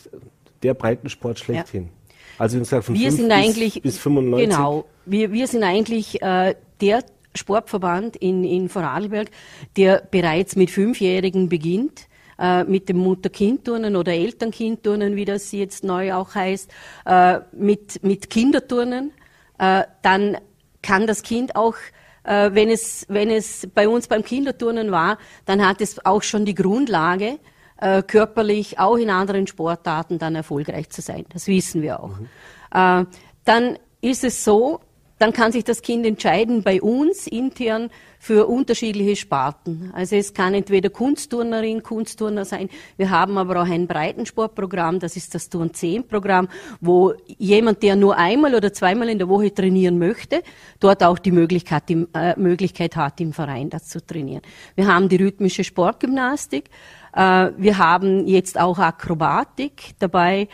der Breitensport schlechthin. Ja.
Also wie gesagt, von wir sind bis, eigentlich, bis 95. Genau, wir, wir sind eigentlich äh, der Sportverband in, in Vorarlberg, der bereits mit Fünfjährigen beginnt äh, mit dem Mutter-Kind-Turnen oder Eltern-Kind-Turnen, wie das jetzt neu auch heißt, äh, mit, mit Kinderturnen. Äh, dann kann das Kind auch, äh, wenn, es, wenn es bei uns beim Kinderturnen war, dann hat es auch schon die Grundlage, äh, körperlich auch in anderen Sportarten dann erfolgreich zu sein. Das wissen wir auch. Mhm. Äh, dann ist es so, dann kann sich das Kind entscheiden bei uns intern für unterschiedliche Sparten. Also es kann entweder Kunstturnerin, Kunstturner sein. Wir haben aber auch ein Breitensportprogramm, das ist das Turn 10 Programm, wo jemand, der nur einmal oder zweimal in der Woche trainieren möchte, dort auch die Möglichkeit, die, äh, Möglichkeit hat, im Verein das zu trainieren. Wir haben die rhythmische Sportgymnastik. Äh, wir haben jetzt auch Akrobatik dabei.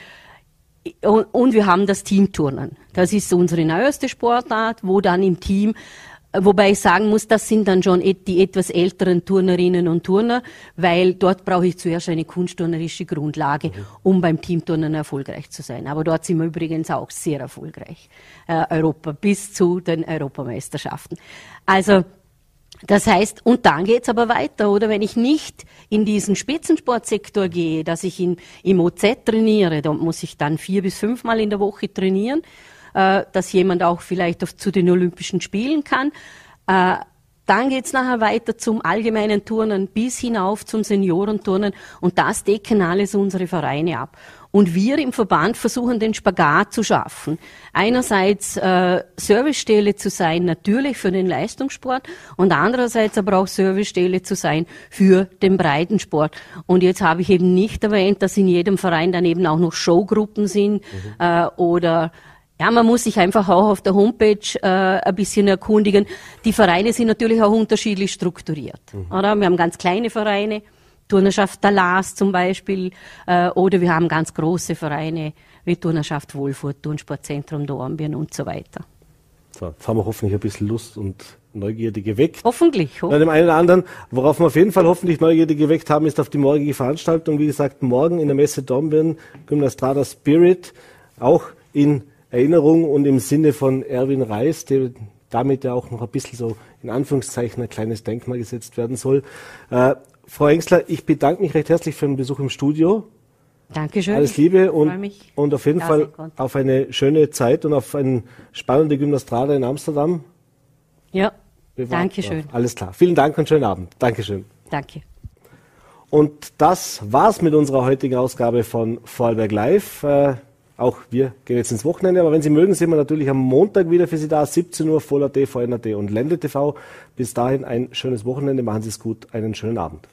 Und, und wir haben das Teamturnen. Das ist unsere neueste Sportart, wo dann im Team Wobei ich sagen muss, das sind dann schon die etwas älteren Turnerinnen und Turner, weil dort brauche ich zuerst eine kunstturnerische Grundlage, um beim Teamturnen erfolgreich zu sein. Aber dort sind wir übrigens auch sehr erfolgreich. Äh, Europa bis zu den Europameisterschaften. Also das heißt, und dann geht's aber weiter, oder? Wenn ich nicht in diesen Spitzensportsektor gehe, dass ich in, im OZ trainiere, da muss ich dann vier bis fünfmal in der Woche trainieren. äh, dass jemand auch vielleicht auf, zu den Olympischen Spielen kann. Äh, dann geht's nachher weiter zum allgemeinen Turnen bis hinauf zum Seniorenturnen und das decken alles unsere Vereine ab. Und wir im Verband versuchen den Spagat zu schaffen. Einerseits äh, Servicestelle zu sein, natürlich für den Leistungssport und andererseits aber auch Servicestelle zu sein für den Breitensport. Und jetzt habe ich eben nicht erwähnt, dass in jedem Verein dann eben auch noch Showgruppen sind mhm. äh, oder ja, man muss sich einfach auch auf der Homepage äh, ein bisschen erkundigen. Die Vereine sind natürlich auch unterschiedlich strukturiert. Mhm. Oder? Wir haben ganz kleine Vereine, Turnerschaft Talas zum Beispiel, äh, oder wir haben ganz große Vereine wie Turnerschaft Wohlfurt, Turnsportzentrum Dornbirn und so weiter.
So, jetzt haben wir hoffentlich ein bisschen Lust und Neugierde geweckt.
Hoffentlich.
Bei dem einen oder anderen, worauf wir auf jeden Fall hoffentlich Neugierde geweckt haben, ist auf die morgige Veranstaltung. Wie gesagt, morgen in der Messe Dornbirn, Gymnastrada Spirit, auch in Erinnerung und im Sinne von Erwin Reis, der damit ja auch noch ein bisschen so in Anführungszeichen ein kleines Denkmal gesetzt werden soll. Äh, Frau Engsler, ich bedanke mich recht herzlich für den Besuch im Studio.
Dankeschön.
Alles Liebe und, und auf jeden Fall auf eine schöne Zeit und auf eine spannende Gymnastrade in Amsterdam.
Ja, Dankeschön.
Alles klar. Vielen Dank und schönen Abend. Dankeschön.
Danke.
Und das war's mit unserer heutigen Ausgabe von Vorarlberg Live. Äh, auch wir gehen jetzt ins Wochenende, aber wenn Sie mögen, sind wir natürlich am Montag wieder für Sie da, 17 Uhr, Voller TV, VNRT und Lende TV. Bis dahin ein schönes Wochenende, machen Sie es gut, einen schönen Abend.